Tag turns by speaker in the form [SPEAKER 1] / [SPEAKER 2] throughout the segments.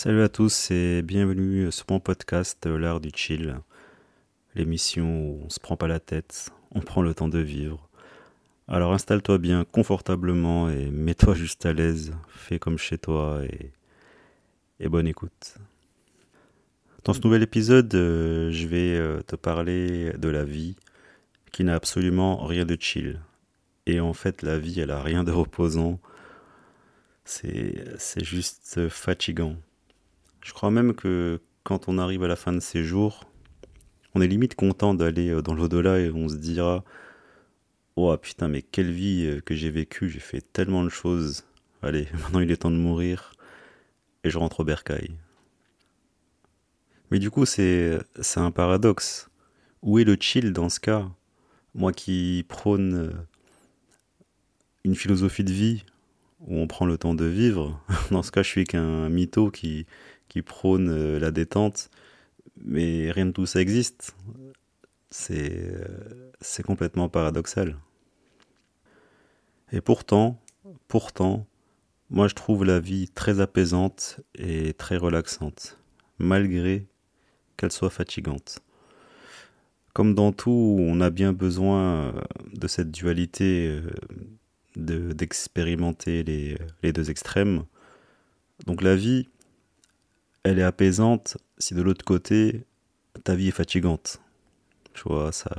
[SPEAKER 1] Salut à tous et bienvenue sur mon podcast L'art du chill, l'émission où on se prend pas la tête, on prend le temps de vivre. Alors installe-toi bien confortablement et mets-toi juste à l'aise, fais comme chez toi et, et bonne écoute. Dans ce nouvel épisode, euh, je vais euh, te parler de la vie qui n'a absolument rien de chill. Et en fait, la vie, elle a rien de reposant. C'est juste fatigant. Je crois même que quand on arrive à la fin de ces jours, on est limite content d'aller euh, dans l'au-delà et on se dira Oh putain, mais quelle vie euh, que j'ai vécue, j'ai fait tellement de choses. Allez, maintenant il est temps de mourir et je rentre au bercail. Mais du coup, c'est un paradoxe. Où est le chill dans ce cas? Moi qui prône euh, une philosophie de vie où on prend le temps de vivre, dans ce cas, je suis qu'un mytho qui, prône euh, la détente, mais rien de tout ça existe. C'est, euh, c'est complètement paradoxal. Et pourtant, pourtant, moi je trouve la vie très apaisante et très relaxante, malgré qu'elle soit fatigante. Comme dans tout, on a bien besoin de cette dualité, de, d'expérimenter les, les deux extrêmes. Donc la vie, elle est apaisante si de l'autre côté, ta vie est fatigante. Tu vois, ça,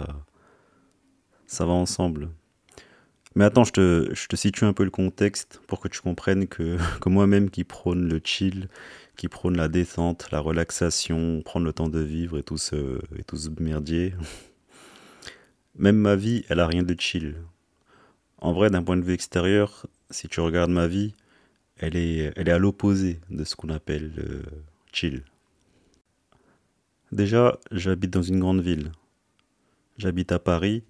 [SPEAKER 1] ça va ensemble. Mais attends, je te, situe un peu le contexte pour que tu comprennes que, moi-même qui prône le chill, qui prône la détente, la relaxation, prendre le temps de vivre et tout ce, et tout merdier, même ma vie, elle a rien de chill. En vrai, d'un point de vue extérieur, si tu regardes ma vie, elle est, elle est à l'opposé de ce qu'on appelle euh, chill. Déjà, j'habite dans une grande ville. J'habite à Paris,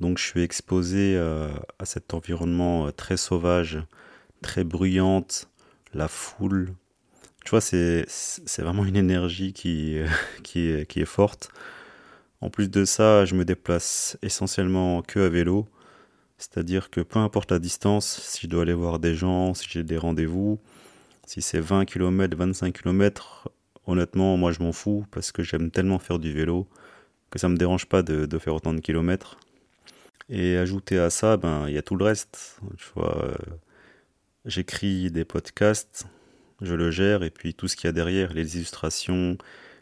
[SPEAKER 1] donc je suis exposé euh, à cet environnement euh, très sauvage, très bruyante, la foule. Tu vois, c'est, vraiment une énergie qui, est, qui est forte. En plus de ça, je me déplace essentiellement que à vélo. C'est-à-dire que peu importe la distance, si je dois aller voir des gens, si j'ai des rendez-vous, si c'est 20 km, 25 km, honnêtement, moi je m'en fous parce que j'aime tellement faire du vélo que ça me dérange pas de, faire autant de kilomètres. Et ajouter à ça, ben il y a tout le reste. Euh, j'écris des podcasts, je le gère et puis tout ce qu'il y a derrière, les illustrations,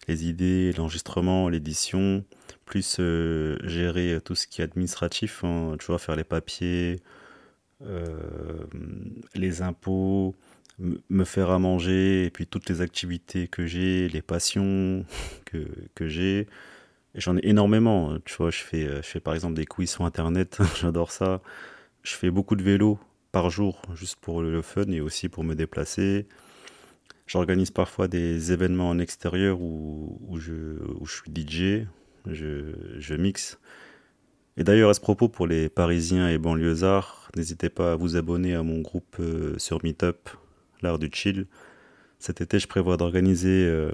[SPEAKER 1] les idées, l'enregistrement, l'édition, plus euh, gérer tout ce qui est administratif, hein, tu vois, faire les papiers, euh, les impôts, me faire à manger, et puis toutes les activités que j'ai, les passions que, que j'ai. J'en ai énormément. Tu vois, je fais, je fais par exemple des quiz sur Internet, j'adore ça. Je fais beaucoup de vélo par jour, juste pour le fun et aussi pour me déplacer. J'organise parfois des événements en extérieur où, où, je, où je suis DJ, je, je mixe. Et d'ailleurs, à ce propos, pour les Parisiens et banlieusards, n'hésitez pas à vous abonner à mon groupe euh, sur Meetup, l'art du chill. Cet été, je prévois d'organiser euh,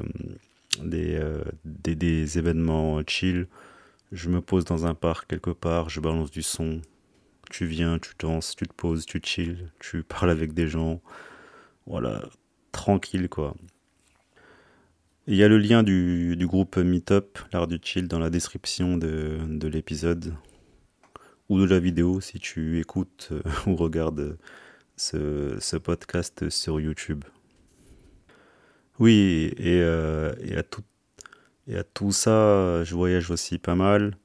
[SPEAKER 1] euh, des, des, événements chill. Je me pose dans un parc quelque part, je balance du son. Tu viens, tu danses, tu te poses, tu chill, tu parles avec des gens. Voilà, tranquille quoi. Il y a le lien du, du groupe Meetup, l'art du chill, dans la description de, de l'épisode ou de la vidéo si tu écoutes ou regardes ce, podcast sur YouTube. Oui, et, euh, et, à tout, et à tout ça, je voyage aussi pas mal.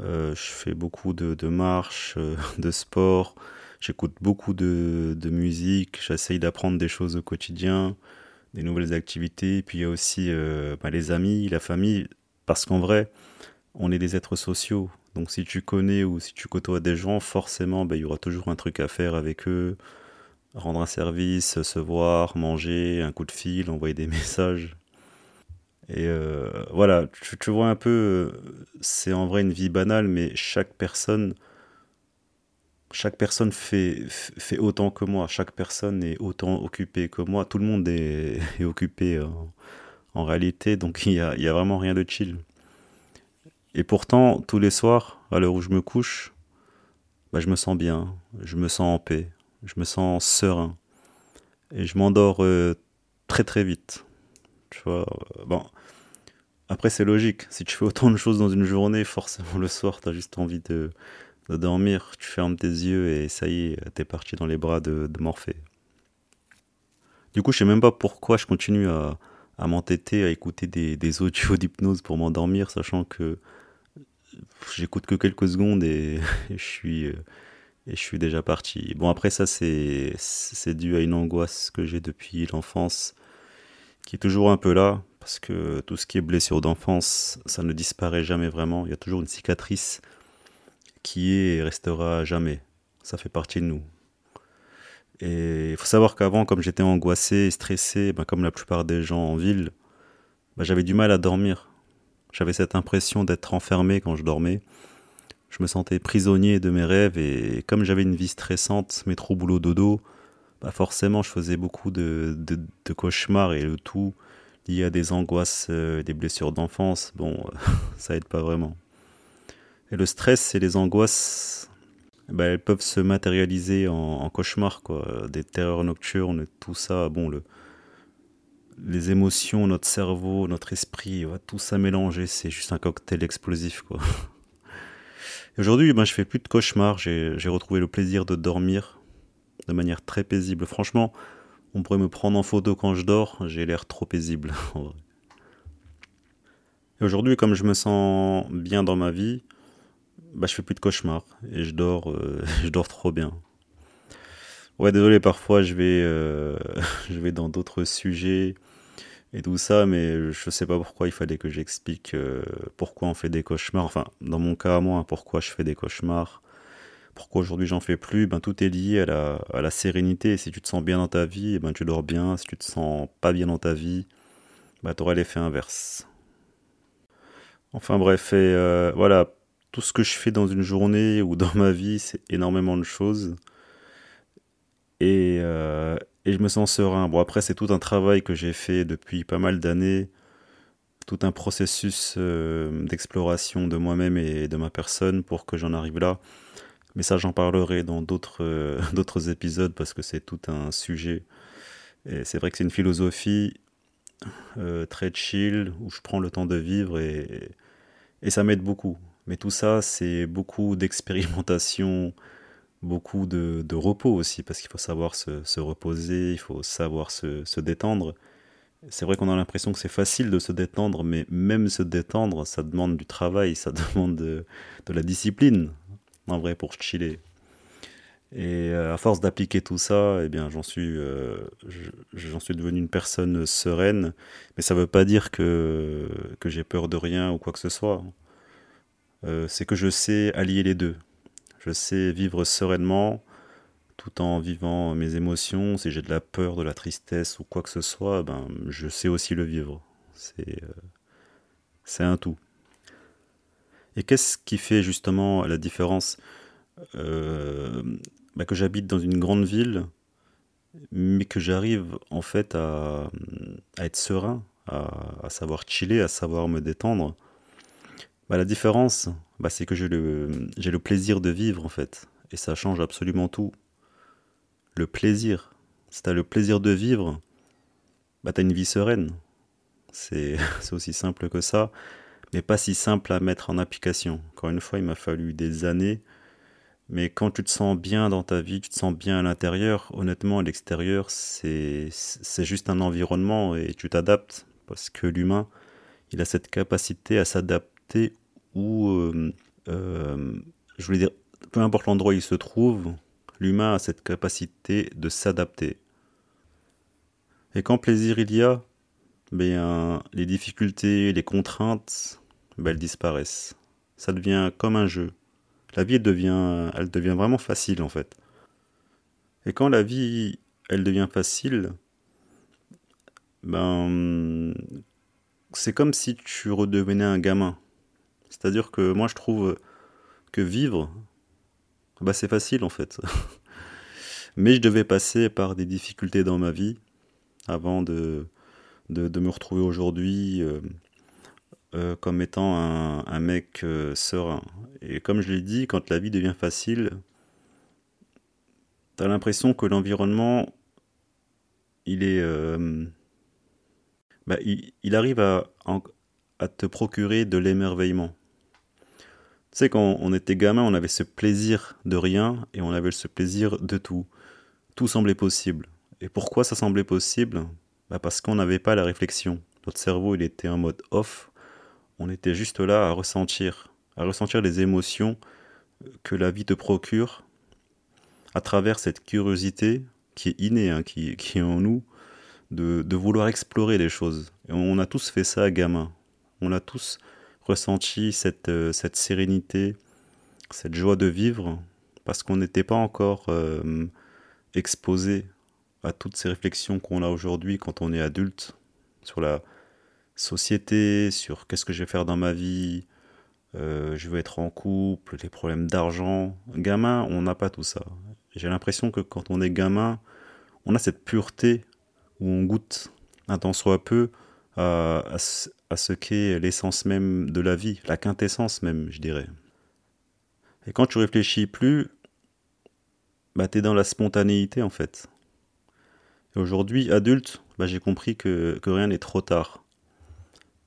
[SPEAKER 1] Euh, je fais beaucoup de, marches, euh, de sport. J'écoute beaucoup de, musique. J'essaye d'apprendre des choses au quotidien, des nouvelles activités. Puis il y a aussi bah, les amis, la famille. Parce qu'en vrai, on est des êtres sociaux. Donc si tu connais ou si tu côtoies des gens, forcément, ben, il y aura toujours un truc à faire avec eux. Rendre un service, se voir, manger, un coup de fil, envoyer des messages. Et euh, voilà, tu, vois un peu, c'est en vrai une vie banale, mais chaque personne, chaque personne fait, autant que moi. Chaque personne est autant occupée que moi. Tout le monde est, occupé en, réalité, donc il n'y a, y a vraiment rien de chill. Et pourtant, tous les soirs, à l'heure où je me couche, bah, je me sens bien, je me sens en paix, je me sens serein. Et je m'endors euh, très très vite. Tu vois, euh, bon. Après, c'est logique. Si tu fais autant de choses dans une journée, forcément le soir, tu as juste envie de, dormir. Tu fermes tes yeux et ça y est, t'es parti dans les bras de, Morphée. Du coup, je sais même pas pourquoi je continue à, m'entêter à écouter des, des audios d'hypnose pour m'endormir, sachant que j'écoute que quelques secondes et, je suis euh, et je suis déjà parti. Bon après ça c'est dû à une angoisse que j'ai depuis l'enfance qui est toujours un peu là parce que tout ce qui est blessure d'enfance, ça ne disparaît jamais vraiment, il y a toujours une cicatrice qui est et restera jamais. Ça fait partie de nous. Et il faut savoir qu'avant, comme j'étais angoissé stressé, ben, comme la plupart des gens en ville, ben, j'avais du mal à dormir. J'avais cette impression d'être enfermé quand je dormais. Je me sentais prisonnier de mes rêves et comme j'avais une vie stressante, métro, boulot, dodo, bah forcément je faisais beaucoup de, cauchemars et le tout lié à des angoisses, euh, des blessures d'enfance. Bon, ça aide pas vraiment. Et le stress et les angoisses, bah, elles peuvent se matérialiser en, en cauchemars, quoi. Des terreurs nocturnes, tout ça. Bon, le, les émotions, notre cerveau, notre esprit, tout ça mélangé, c'est juste un cocktail explosif, quoi. Aujourd'hui, ben, je fais plus de cauchemars, j'ai retrouvé le plaisir de dormir de manière très paisible. Franchement, on pourrait me prendre en photo quand je dors, j'ai l'air trop paisible. Et aujourd'hui, comme je me sens bien dans ma vie, bah, je fais plus de cauchemars et je dors, euh, je dors trop bien. Ouais, désolé, parfois je vais, euh, je vais dans d'autres sujets et tout ça, mais je sais pas pourquoi il fallait que j'explique euh, pourquoi on fait des cauchemars. Enfin, dans mon cas moi, pourquoi je fais des cauchemars, pourquoi aujourd'hui j'en fais plus? Ben, tout est lié à la, à la sérénité. Si tu te sens bien dans ta vie, ben, tu dors bien. Si tu te sens pas bien dans ta vie, ben, tu auras l'effet inverse. Enfin bref, euh, voilà, tout ce que je fais dans une journée ou dans ma vie, c'est énormément de choses. Et, euh, et je me sens serein. Bon, après, c'est tout un travail que j'ai fait depuis pas mal d'années, tout un processus euh, d'exploration de moi-même et de ma personne pour que j'en arrive là. Mais ça, j'en parlerai dans d'autres euh, épisodes parce que c'est tout un sujet. Et c'est vrai que c'est une philosophie très chill où je prends le temps de vivre et, et ça m'aide beaucoup. Mais tout ça, c'est beaucoup d'expérimentation, beaucoup de, repos aussi, parce qu'il faut savoir se, reposer, il faut savoir se, détendre. C'est vrai qu'on a l'impression que c'est facile de se détendre, mais même se détendre, ça demande du travail, ça demande de, la discipline, en vrai, pour chiller. Et euh, à force d'appliquer tout ça, eh bien, j'en suis, euh, j'en suis devenu une personne sereine. Mais ça ne veut pas dire que, que j'ai peur de rien ou quoi que ce soit. Euh, c'est que je sais allier les deux. Je sais vivre sereinement tout en vivant mes émotions. Si j'ai de la peur, de la tristesse ou quoi que ce soit, ben, je sais aussi le vivre. C'est euh, un tout. Et qu'est-ce qui fait justement la différence euh, ben, Que j'habite dans une grande ville, mais que j'arrive en fait à, être serein, à, savoir chiller, à savoir me détendre? Ben, la différence, bah, c'est que j'ai le, j'ai le plaisir de vivre en fait. Et ça change absolument tout. Le plaisir. Si tu as le plaisir de vivre, bah, tu as une vie sereine. C'est, c'est aussi simple que ça, mais pas si simple à mettre en application. Encore une fois, il m'a fallu des années. Mais quand tu te sens bien dans ta vie, tu te sens bien à l'intérieur, honnêtement, à l'extérieur, c'est, c'est juste un environnement et tu t'adaptes. Parce que l'humain, il a cette capacité à s'adapter euh, euh, je voulais dire, peu importe l'endroit où il se trouve, l'humain a cette capacité de s'adapter. Et quand plaisir il y a, ben, les difficultés, les contraintes, ben, elles disparaissent. Ça devient comme un jeu. La vie, elle devient, elle devient vraiment facile, en fait. Et quand la vie, elle devient facile, ben, c'est comme si tu redevenais un gamin. C'est-à-dire que moi, je trouve que vivre, bah, c'est facile, en fait. Mais je devais passer par des difficultés dans ma vie avant de, me retrouver aujourd'hui euh, euh, comme étant un, mec euh, serein. Et comme je l'ai dit, quand la vie devient facile, tu as l'impression que l'environnement, il est... Bah, il, arrive à te procurer de l'émerveillement. Sais, quand on était gamin, on avait ce plaisir de rien et on avait ce plaisir de tout. Tout semblait possible. Et pourquoi ça semblait possible? Bah Parce qu'on n'avait pas la réflexion. Notre cerveau, il était en mode off. On était juste là à ressentir, à ressentir les émotions que la vie te procure à travers cette curiosité qui est innée, hein, qui, qui, est en nous, de, de, vouloir explorer les choses. Et on a tous fait ça gamin. On a tous ressenti cette, euh, cette sérénité, cette joie de vivre, parce qu'on n'était pas encore euh, exposé à toutes ces réflexions qu'on a aujourd'hui quand on est adulte, sur la société, sur qu'est-ce que je vais faire dans ma vie, euh, je veux être en couple, les problèmes d'argent. Gamin, on n'a pas tout ça. J'ai l'impression que quand on est gamin, on a cette pureté où on goûte un temps soit peu à, à ce qu'est l'essence même de la vie, la quintessence même, je dirais. Et quand tu réfléchis plus, bah, tu es dans la spontanéité en fait. Et aujourd'hui, adulte, bah, j'ai compris que, rien n'est trop tard.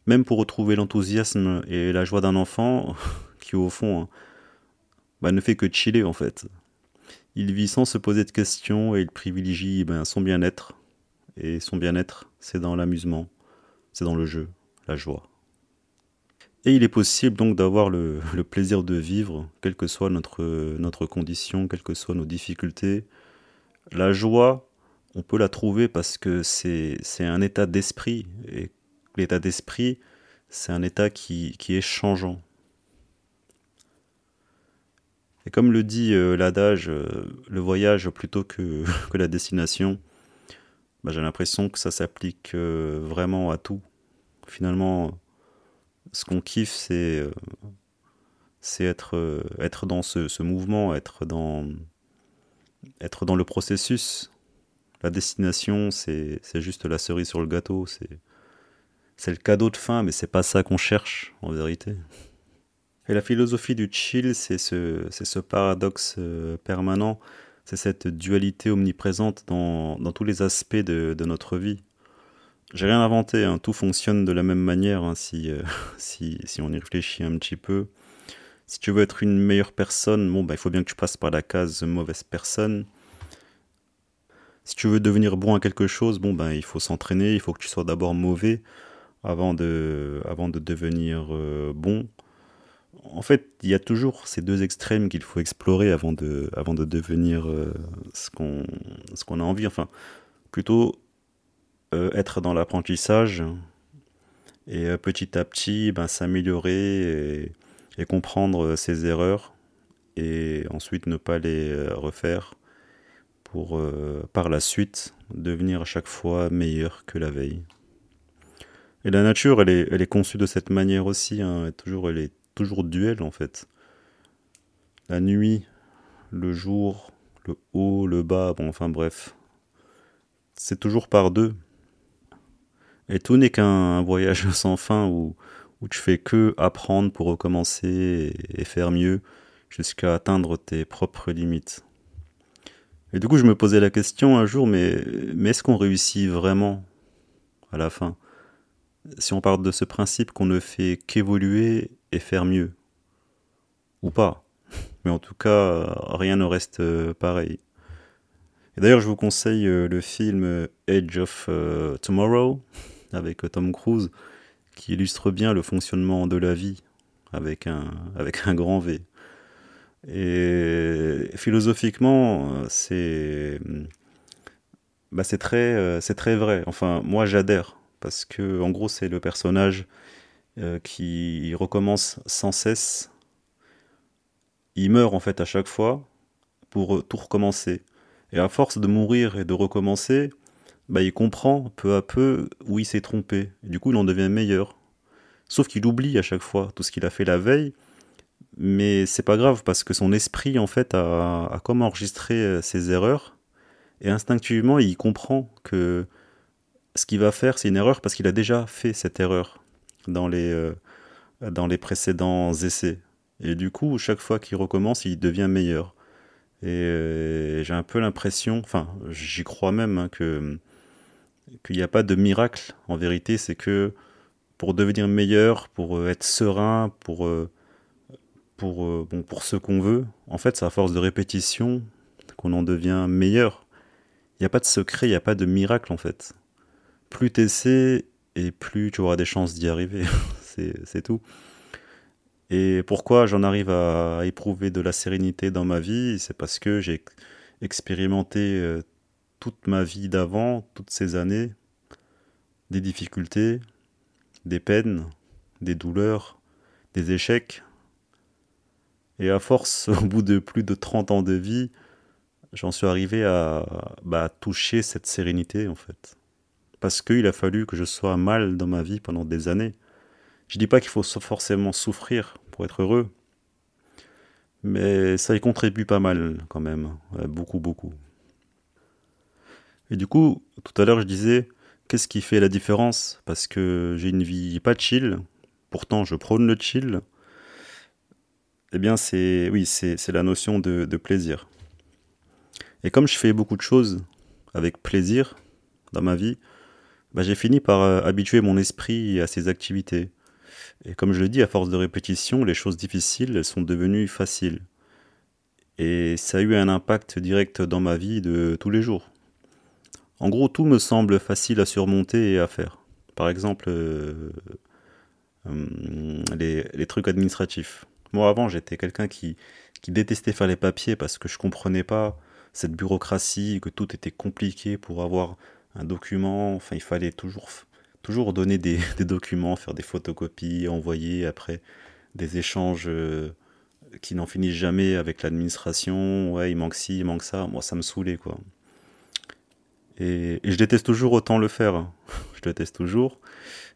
[SPEAKER 1] Même pour retrouver l'enthousiasme et la joie d'un enfant, qui au fond bah, ne fait que chiller en fait. Il vit sans se poser de questions et il privilégie ben, son bien-être. Et son bien-être, c'est dans l'amusement, c'est dans le jeu la joie. Et il est possible donc d'avoir le, plaisir de vivre, quelle que soit notre, condition, quelles que soient nos difficultés. La joie, on peut la trouver parce que c'est un état d'esprit. Et l'état d'esprit, c'est un état qui, est changeant. Et comme le dit euh, l'adage, euh, le voyage plutôt que, que la destination, bah, j'ai l'impression que ça s'applique euh, vraiment à tout finalement, ce qu'on kiffe, c'est euh, c'est être, euh, être dans ce, mouvement, être dans, être dans le processus. La destination, c'est juste la cerise sur le gâteau, c'est le cadeau de fin, mais c'est pas ça qu'on cherche en vérité. Et la philosophie du chill, c'est ce, ce paradoxe euh, permanent, c'est cette dualité omniprésente dans, dans tous les aspects de, de notre vie. J'ai rien inventé, hein. tout fonctionne de la même manière hein, euh, si, si, on y réfléchit un petit peu. Si tu veux être une meilleure personne, bon, bah, il faut bien que tu passes par la case mauvaise personne. Si tu veux devenir bon à quelque chose, bon, bah, il faut s'entraîner, il faut que tu sois d'abord mauvais avant de, avant de devenir euh, bon. En fait, il y a toujours ces deux extrêmes qu'il faut explorer avant de, avant de devenir euh, ce qu'on a envie. Enfin, plutôt être dans l'apprentissage et euh, petit à petit ben, s'améliorer et, comprendre ses erreurs et ensuite ne pas les euh, refaire pour par la suite devenir à chaque fois meilleur que la veille. Et la nature, elle est, elle est conçue de cette manière aussi, hein. elle, toujours, elle est toujours duel en fait. La nuit, le jour, le haut, le bas, bon enfin bref. C'est toujours par deux. Et tout n'est qu'un voyage sans fin où, où tu fais que apprendre pour recommencer et, faire mieux jusqu'à atteindre tes propres limites. Et du coup, je me posais la question un jour, mais, mais est-ce qu'on réussit vraiment à la fin? Si on part de ce principe qu'on ne fait qu'évoluer et faire mieux. Ou pas. Mais en tout cas, rien ne reste euh, pareil. Et d'ailleurs, je vous conseille euh, le film Edge of euh, Tomorrow avec Tom Cruise, qui illustre bien le fonctionnement de la vie avec un, grand V. Et philosophiquement, c'est bah c'est très, vrai. Enfin, moi j'adhère parce que en gros c'est le personnage euh, qui recommence sans cesse il meurt en fait à chaque fois pour euh, tout recommencer. Et à force de mourir et de recommencer, bah, il comprend peu à peu où il s'est trompé. du coup, il en devient meilleur. Sauf qu'il oublie à chaque fois tout ce qu'il a fait la veille. Mais c'est pas grave parce que son esprit, en fait, a, a comme enregistré euh, ses erreurs. Et instinctivement, il comprend que ce qu'il va faire, c'est une erreur parce qu'il a déjà fait cette erreur dans les, euh, dans les précédents essais. Et du coup, chaque fois qu'il recommence, il devient meilleur. Et euh, j'ai un peu l'impression, enfin, j'y crois même, hein, que qu'il n'y a pas de miracle. En vérité, c'est que pour devenir meilleur, pour euh, être serein, pour, pour, bon, pour ce qu'on veut, en fait, c'est à force de répétition qu'on en devient meilleur. Il n'y a pas de secret, il n'y a pas de miracle, en fait plus t'essaies et plus tu auras des chances d'y arriver. c'est tout. Et pourquoi j'en arrive à, éprouver de la sérénité dans ma vie? C'est parce que j'ai expérimenté euh, toute ma vie d'avant, toutes ces années, des difficultés, des peines, des douleurs, des échecs. Et à force, au bout de plus de 30 ans de vie, j'en suis arrivé à bah, toucher cette sérénité en fait parce qu'il a fallu que je sois mal dans ma vie pendant des années. Je dis pas qu'il faut forcément souffrir pour être heureux, mais ça y contribue pas mal quand même, beaucoup, beaucoup. Et du coup, tout à l'heure, je disais, qu'est-ce qui fait la différence? Parce que j'ai une vie pas chill, pourtant je prône le chill. Eh bien, c'est oui, c'est la notion de, plaisir. Et comme je fais beaucoup de choses avec plaisir dans ma vie, bah, j'ai fini par euh, habituer mon esprit à ces activités. Et comme je le dis, à force de répétition, les choses difficiles elles sont devenues faciles. Et ça a eu un impact direct dans ma vie de tous les jours. En gros, tout me semble facile à surmonter et à faire. Par exemple, euh, euh, les, trucs administratifs. Moi, avant, j'étais quelqu'un qui, détestait faire les papiers parce que je comprenais pas cette bureaucratie, que tout était compliqué pour avoir un document, enfin il fallait toujours, donner des, documents, faire des photocopies, envoyer après des échanges euh, qui n'en finissent jamais avec l'administration, ouais il manque ci, il manque ça, moi ça me saoulait quoi. Et, je déteste toujours autant le faire, je déteste toujours,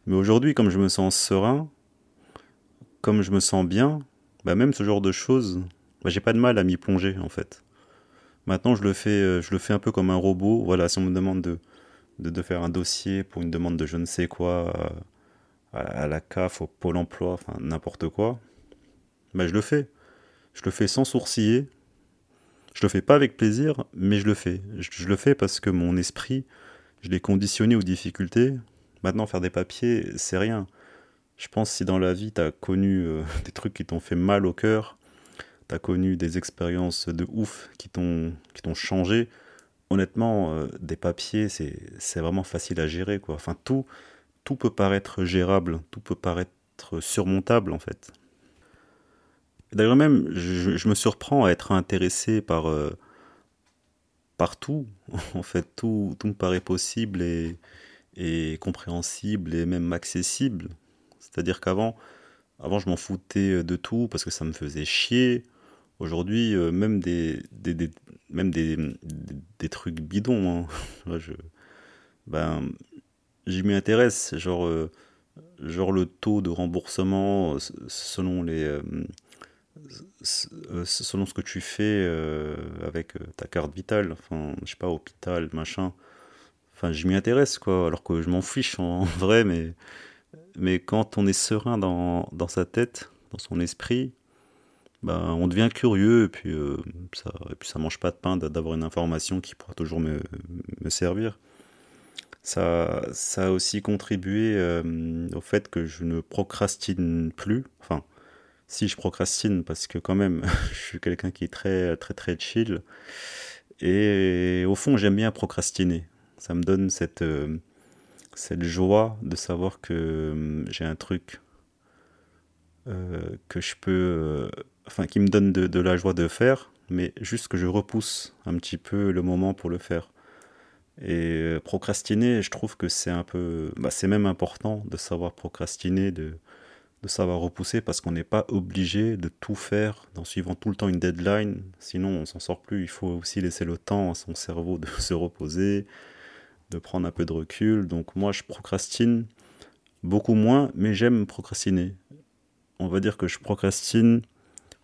[SPEAKER 1] mais aujourd'hui comme je me sens serein, comme je me sens bien, bah même ce genre de choses, bah, j'ai pas de mal à m'y plonger en fait. Maintenant, je le fais, euh, je le fais un peu comme un robot. Voilà, si on me demande de, de, faire un dossier pour une demande de je ne sais quoi euh, à, la CAF, au Pôle emploi, enfin n'importe quoi, ben, je le fais. Je le fais sans sourciller. Je le fais pas avec plaisir, mais je le fais. Je, le fais parce que mon esprit, je l'ai conditionné aux difficultés. Maintenant, faire des papiers, c'est rien. Je pense si dans la vie, tu as connu euh, des trucs qui t'ont fait mal au cœur, tu as connu des expériences de ouf qui t'ont changé, honnêtement, euh, des papiers, c'est vraiment facile à gérer. Quoi. Enfin, tout, tout peut paraître gérable, tout peut paraître surmontable, en fait. D'ailleurs, même, je, me surprends à être intéressé par, euh, tout. En fait, tout, tout me paraît possible et, et compréhensible et même accessible. C'est-à-dire qu'avant, avant, je m'en foutais de tout parce que ça me faisait chier. Aujourd'hui, euh, même des, des, même des, des, trucs bidons, hein. je, ben, j'y m'y intéresse. Genre, euh, genre le taux de remboursement euh, selon les, selon ce que tu fais avec ta carte vitale. Enfin, je sais pas, hôpital, machin. Enfin, je m'y intéresse, quoi. Alors que je m'en fiche en vrai, mais, mais quand on est serein dans, dans sa tête, dans son esprit, bah, on devient curieux et puis, euh, ça, et puis ça mange pas de pain d'avoir une information qui pourra toujours me, servir. Ça, ça a aussi contribué euh, au fait que je ne procrastine plus. Enfin, si je procrastine, parce que quand même, je suis quelqu'un qui est très, très, très chill. Et au fond, j'aime bien procrastiner. Ça me donne cette, euh, cette joie de savoir que j'ai un truc que je peux enfin, qui me donne de, la joie de faire, mais juste que je repousse un petit peu le moment pour le faire. Et euh, procrastiner, je trouve que c'est un peu, bah, c'est même important de savoir procrastiner, de, de savoir repousser parce qu'on n'est pas obligé de tout faire en suivant tout le temps une deadline. Sinon, on s'en sort plus. Il faut aussi laisser le temps à son cerveau de se reposer, de prendre un peu de recul. Donc moi, je procrastine beaucoup moins, mais j'aime procrastiner. On va dire que je procrastine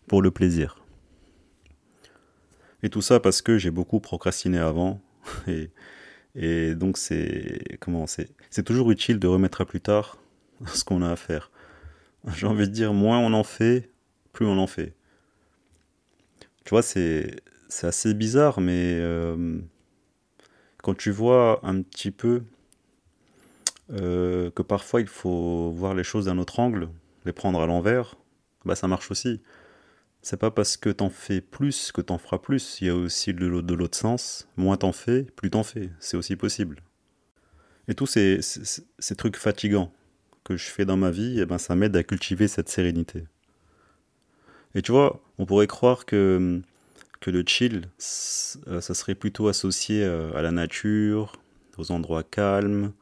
[SPEAKER 1] pour le plaisir. Et tout ça parce que j'ai beaucoup procrastiné avant. Et, et donc c'est comment c'est toujours utile de remettre à plus tard ce qu'on a à faire. J'ai envie de dire moins on en fait, plus on en fait. Tu vois, c'est assez bizarre, mais euh, quand tu vois un petit peu euh, que parfois il faut voir les choses d'un autre angle, les prendre à l'envers, bah ça marche aussi. C'est pas parce que t'en fais plus que t'en feras plus. Il y a aussi de l'autre sens. Moins t'en fais, plus t'en fais. C'est aussi possible. Et tous ces, trucs fatigants que je fais dans ma vie, eh ben, ça m'aide à cultiver cette sérénité. Et tu vois, on pourrait croire que, que le chill, euh, ça serait plutôt associé euh, à la nature, aux endroits calmes,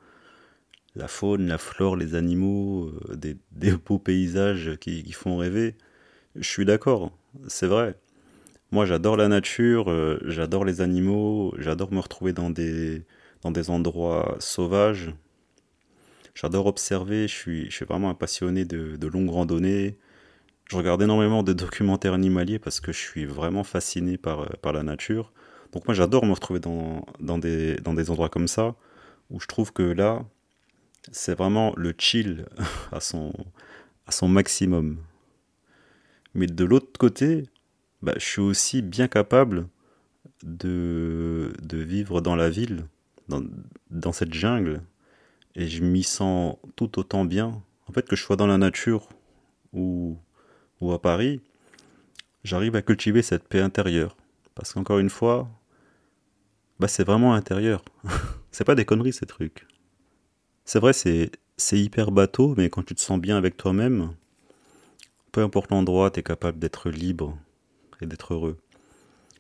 [SPEAKER 1] la faune, la flore, les animaux, euh, des, beaux paysages qui, qui font rêver. Je suis d'accord, c'est vrai. Moi, j'adore la nature, j'adore les animaux, j'adore me retrouver dans des, dans des endroits sauvages. J'adore observer, je suis, je suis vraiment un passionné de, de longues randonnées. Je regarde énormément de documentaires animaliers parce que je suis vraiment fasciné par, euh, par la nature. Donc moi, j'adore me retrouver dans, dans, des, dans des endroits comme ça, où je trouve que là, c'est vraiment le chill à son, à son maximum. Mais de l'autre côté, bah, je suis aussi bien capable de, de vivre dans la ville, dans, dans cette jungle, et je m'y sens tout autant bien. En fait, que je sois dans la nature ou, ou à Paris, j'arrive à cultiver cette paix intérieure. Parce qu'encore une fois, bah, c'est vraiment intérieur. c'est pas des conneries ces trucs. C'est vrai, c'est, c'est hyper bateau, mais quand tu te sens bien avec toi-même, peu importe l'endroit, tu es capable d'être libre et d'être heureux.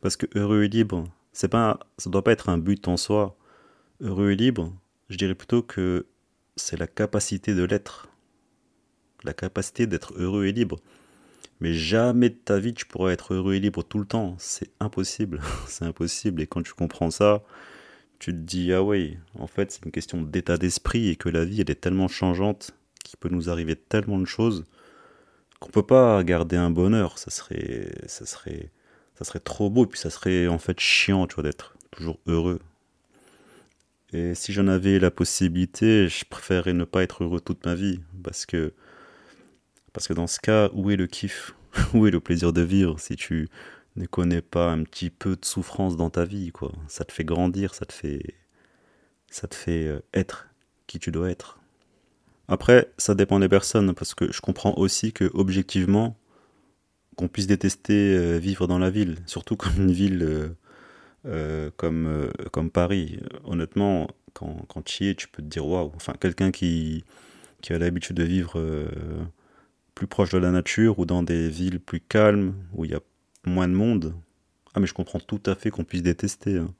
[SPEAKER 1] Parce que heureux et libre, c'est pas, ça doit pas être un but en soi. Heureux et libre, je dirais plutôt que c'est la capacité de l'être. La capacité d'être heureux et libre. Mais jamais de ta vie tu pourras être heureux et libre tout le temps. C'est impossible. c'est impossible. Et quand tu comprends ça, tu te dis, ah ouais, en fait, c'est une question d'état d'esprit et que la vie, elle est tellement changeante qu'il peut nous arriver tellement de choses qu'on peut pas garder un bonheur, ça serait, ça serait, ça serait trop beau, et puis ça serait en fait chiant, tu vois, d'être toujours heureux. Et si j'en avais la possibilité, je préférerais ne pas être heureux toute ma vie, parce que, parce que dans ce cas, où est le kiff? Où est le plaisir de vivre si tu ne connais pas un petit peu de souffrance dans ta vie, quoi? Ça te fait grandir, ça te fait, ça te fait euh, être qui tu dois être. Après, ça dépend des personnes, parce que je comprends aussi que, objectivement, qu'on puisse détester euh, vivre dans la ville, surtout comme une ville euh, euh, comme, Paris. Honnêtement, quand, quand tu y es, tu peux te dire waouh. Enfin, quelqu'un qui, qui a l'habitude de vivre plus proche de la nature ou dans des villes plus calmes, où il y a moins de monde. Ah, mais je comprends tout à fait qu'on puisse détester. Hein.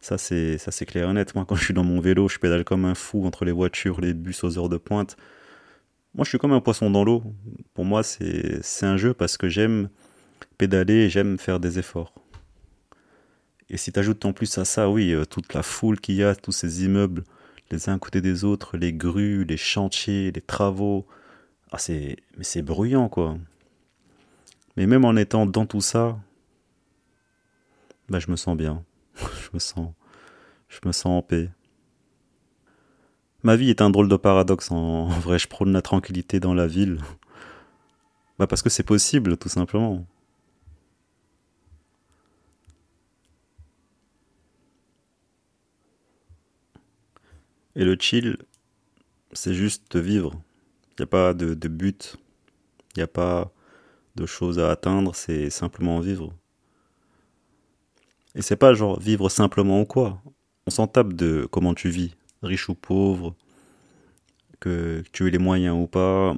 [SPEAKER 1] Ça, c'est, ça, c'est clair et net. Moi, quand je suis dans mon vélo, je pédale comme un fou entre les voitures, les bus aux heures de pointe. Moi, je suis comme un poisson dans l'eau. Pour moi, c'est, c'est un jeu parce que j'aime pédaler et j'aime faire des efforts. Et si tu ajoutes en plus à ça, oui, euh, toute la foule qu'il y a, tous ces immeubles, les uns à côté des autres, les grues, les chantiers, les travaux. Ah, c'est, mais c'est bruyant, quoi. Mais même en étant dans tout ça, bah, je me sens bien. je me sens, je me sens en paix. Ma vie est un drôle de paradoxe. En, vrai, je prône la tranquillité dans la ville. Bah parce que c'est possible, tout simplement. Et le chill, c'est juste vivre. Il n'y a pas de, but. Il n'y a pas de choses à atteindre. C'est simplement vivre. Et c'est pas genre vivre simplement ou quoi. On s'en tape de comment tu vis, riche ou pauvre, que tu aies les moyens ou pas.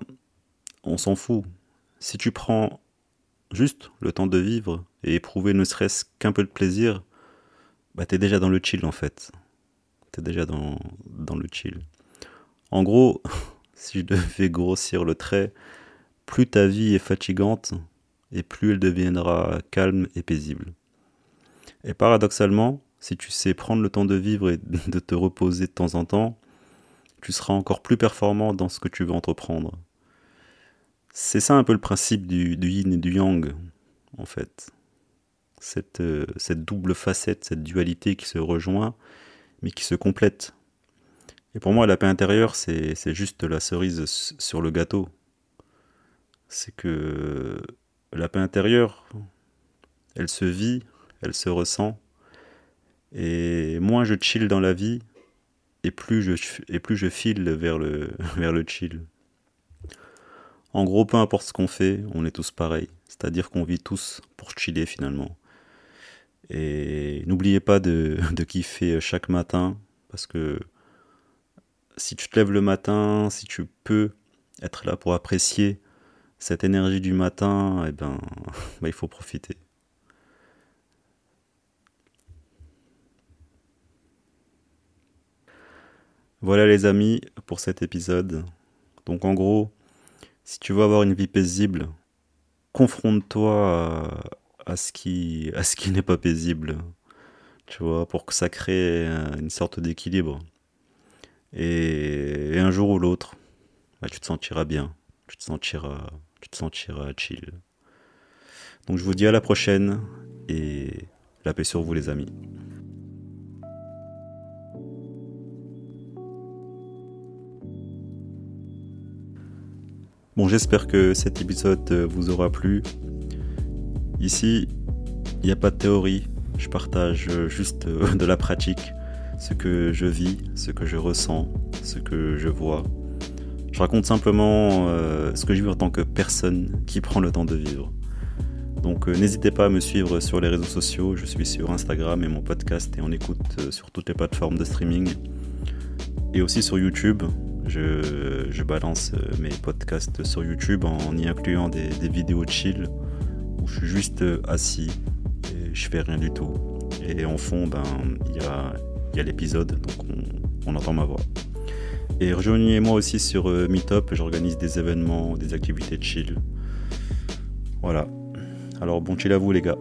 [SPEAKER 1] On s'en fout. Si tu prends juste le temps de vivre et éprouver ne serait-ce qu'un peu de plaisir, bah t'es déjà dans le chill en fait. T'es déjà dans, le chill. En gros, si je devais grossir le trait, plus ta vie est fatigante et plus elle deviendra calme et paisible. Et paradoxalement, si tu sais prendre le temps de vivre et de te reposer de temps en temps, tu seras encore plus performant dans ce que tu veux entreprendre. C'est ça un peu le principe du, yin et du yang, en fait. Euh, cette double facette, cette dualité qui se rejoint, mais qui se complète. Et pour moi, la paix intérieure, c'est juste la cerise sur le gâteau. C'est que la paix intérieure, elle se vit, elle se ressent. Et moins je chill dans la vie, et plus je, et file vers le, vers le chill. En gros, peu importe ce qu'on fait, on est tous pareils. C'est-à-dire qu'on vit tous pour chiller finalement. Et n'oubliez pas de, de kiffer chaque matin, parce que si tu te lèves le matin, si tu peux être là pour apprécier cette énergie du matin, eh ben, bah, il faut profiter. Voilà les amis pour cet épisode. Donc en gros, si tu veux avoir une vie paisible, confronte-toi à, ce qui, à ce qui n'est pas paisible. Tu vois, pour que ça crée une sorte d'équilibre. Et, un jour ou l'autre, bah, tu te sentiras bien. Tu te sentiras, tu te sentiras chill. Donc je vous dis à la prochaine et la paix sur vous les amis. Bon, j'espère que cet épisode vous aura plu. Ici, il n'y a pas de théorie, je partage juste de la pratique, ce que je vis, ce que je ressens, ce que je vois. Je raconte simplement euh, ce que je vis en tant que personne qui prend le temps de vivre. Donc euh, n'hésitez pas à me suivre sur les réseaux sociaux, je suis sur Instagram et mon podcast et on écoute euh, sur toutes les plateformes de streaming. Et aussi sur YouTube, je, balance euh, mes podcasts sur YouTube en y incluant des, vidéos chill je suis juste euh, assis et je fais rien du tout. Et en fond, ben, il y a, l'épisode, donc on, entend ma voix. Et rejoignez-moi aussi sur euh, Meetup, j'organise des événements, des activités chill. Voilà. Alors bon chill à vous les gars.